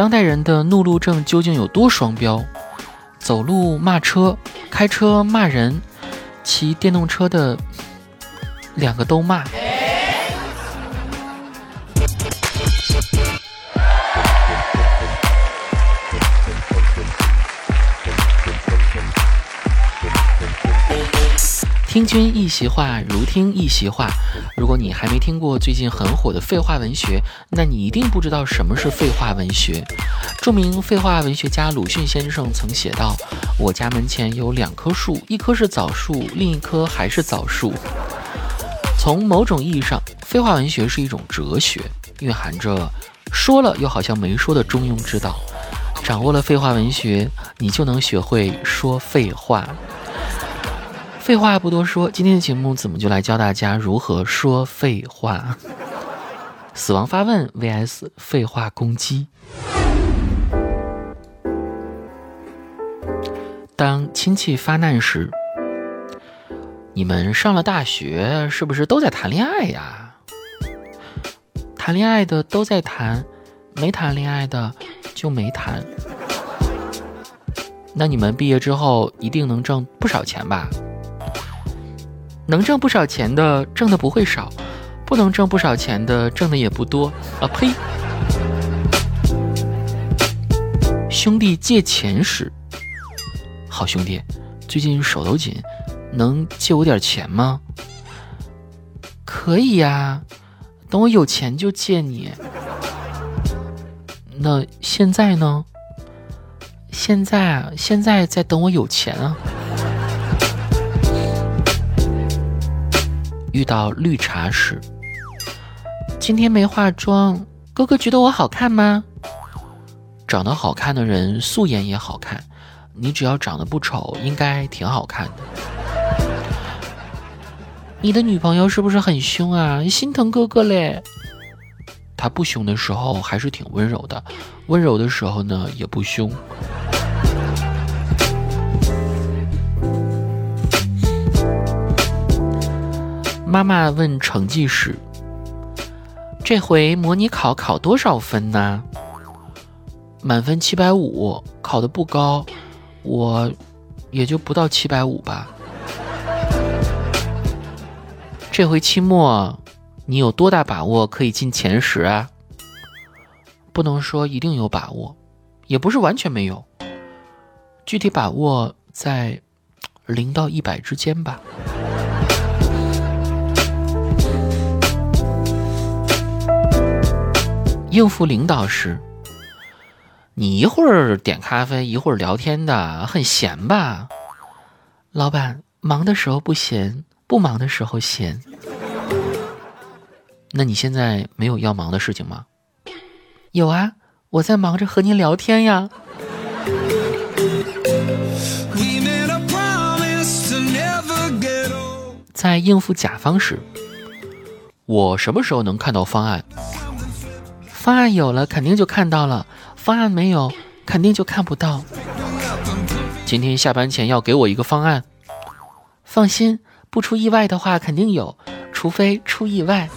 当代人的怒路症究竟有多双标？走路骂车，开车骂人，骑电动车的两个都骂。听君一席话，如听一席话。如果你还没听过最近很火的废话文学，那你一定不知道什么是废话文学。著名废话文学家鲁迅先生曾写道：“我家门前有两棵树，一棵是枣树，另一棵还是枣树。”从某种意义上，废话文学是一种哲学，蕴含着说了又好像没说的中庸之道。掌握了废话文学，你就能学会说废话。废话不多说，今天的节目怎么就来教大家如何说废话？死亡发问 vs 废话攻击。当亲戚发难时，你们上了大学是不是都在谈恋爱呀？谈恋爱的都在谈，没谈恋爱的就没谈。那你们毕业之后一定能挣不少钱吧？能挣不少钱的，挣的不会少；不能挣不少钱的，挣的也不多。啊呸！兄弟借钱时，好兄弟，最近手头紧，能借我点钱吗？可以呀，等我有钱就借你。那现在呢？现在啊，现在在等我有钱啊。遇到绿茶时，今天没化妆，哥哥觉得我好看吗？长得好看的人素颜也好看，你只要长得不丑，应该挺好看的。你的女朋友是不是很凶啊？心疼哥哥嘞。她不凶的时候还是挺温柔的，温柔的时候呢也不凶。妈妈问成绩时：“这回模拟考考多少分呢？”满分七百五，考的不高，我也就不到七百五吧。这回期末，你有多大把握可以进前十啊？不能说一定有把握，也不是完全没有，具体把握在零到一百之间吧。应付领导时，你一会儿点咖啡，一会儿聊天的，很闲吧？老板忙的时候不闲，不忙的时候闲。那你现在没有要忙的事情吗？有啊，我在忙着和您聊天呀。在应付甲方时，我什么时候能看到方案？方案有了，肯定就看到了；方案没有，肯定就看不到。今天下班前要给我一个方案。放心，不出意外的话，肯定有，除非出意外。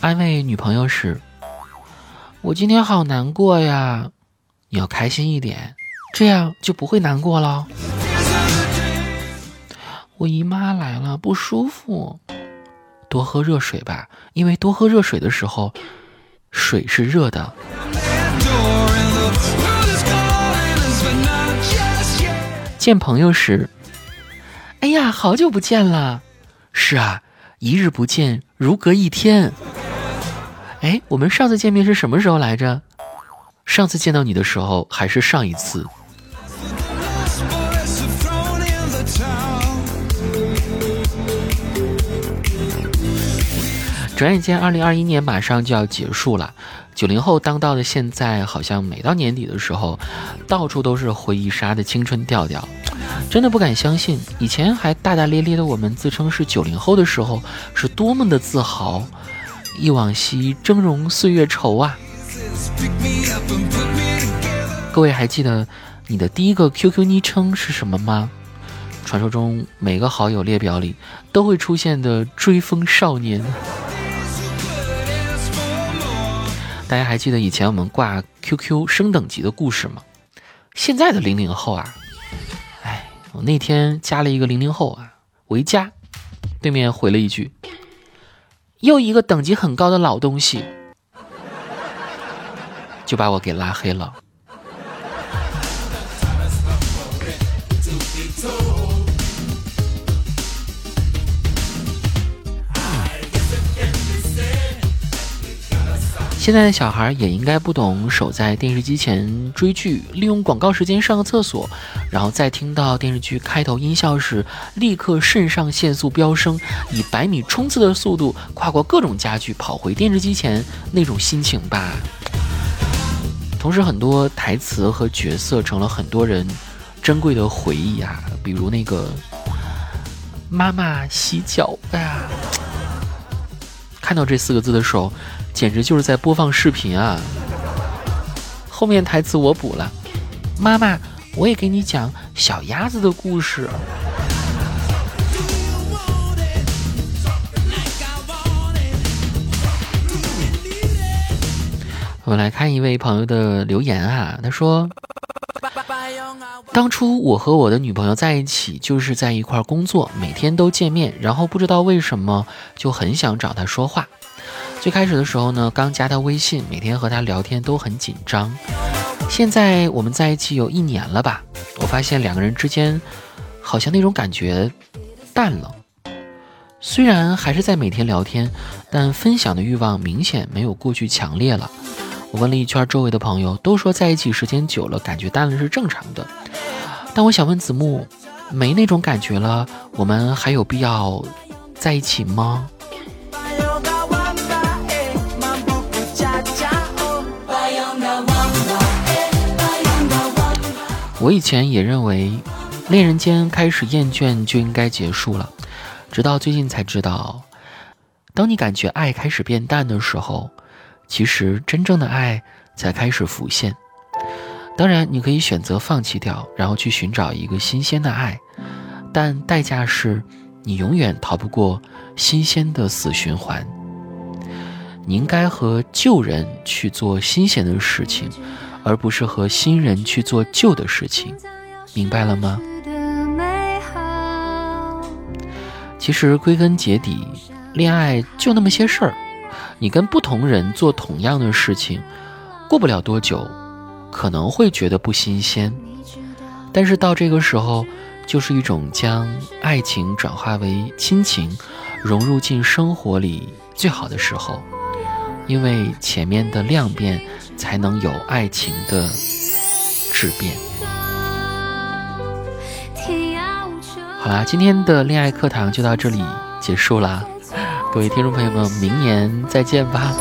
安慰女朋友时，我今天好难过呀，你要开心一点，这样就不会难过了。我姨妈来了，不舒服，多喝热水吧，因为多喝热水的时候，水是热的。见朋友时，哎呀，好久不见了。是啊，一日不见如隔一天。哎，我们上次见面是什么时候来着？上次见到你的时候还是上一次。转眼间，二零二一年马上就要结束了。九零后当道的现在，好像每到年底的时候，到处都是回忆杀的青春调调。真的不敢相信，以前还大大咧咧的我们自称是九零后的时候，是多么的自豪。忆往昔峥嵘岁月稠啊！各位还记得你的第一个 QQ 昵称是什么吗？传说中每个好友列表里都会出现的追风少年。大家还记得以前我们挂 QQ 升等级的故事吗？现在的零零后啊，哎，我那天加了一个零零后啊，我一加，对面回了一句，又一个等级很高的老东西，就把我给拉黑了。现在的小孩也应该不懂守在电视机前追剧，利用广告时间上个厕所，然后再听到电视剧开头音效时，立刻肾上腺素飙升，以百米冲刺的速度跨过各种家具跑回电视机前那种心情吧。同时，很多台词和角色成了很多人珍贵的回忆啊，比如那个妈妈洗脚呀，看到这四个字的时候。简直就是在播放视频啊！后面台词我补了，妈妈，我也给你讲小鸭子的故事。我们来看一位朋友的留言啊，他说：“当初我和我的女朋友在一起，就是在一块工作，每天都见面，然后不知道为什么就很想找她说话。”最开始的时候呢，刚加他微信，每天和他聊天都很紧张。现在我们在一起有一年了吧，我发现两个人之间好像那种感觉淡了。虽然还是在每天聊天，但分享的欲望明显没有过去强烈了。我问了一圈周围的朋友，都说在一起时间久了，感觉淡了是正常的。但我想问子木，没那种感觉了，我们还有必要在一起吗？我以前也认为，恋人间开始厌倦就应该结束了，直到最近才知道，当你感觉爱开始变淡的时候，其实真正的爱才开始浮现。当然，你可以选择放弃掉，然后去寻找一个新鲜的爱，但代价是你永远逃不过新鲜的死循环。你应该和旧人去做新鲜的事情。而不是和新人去做旧的事情，明白了吗？其实归根结底，恋爱就那么些事儿。你跟不同人做同样的事情，过不了多久，可能会觉得不新鲜。但是到这个时候，就是一种将爱情转化为亲情，融入进生活里最好的时候。因为前面的量变。才能有爱情的质变。好啦，今天的恋爱课堂就到这里结束啦，各位听众朋友们，明年再见吧。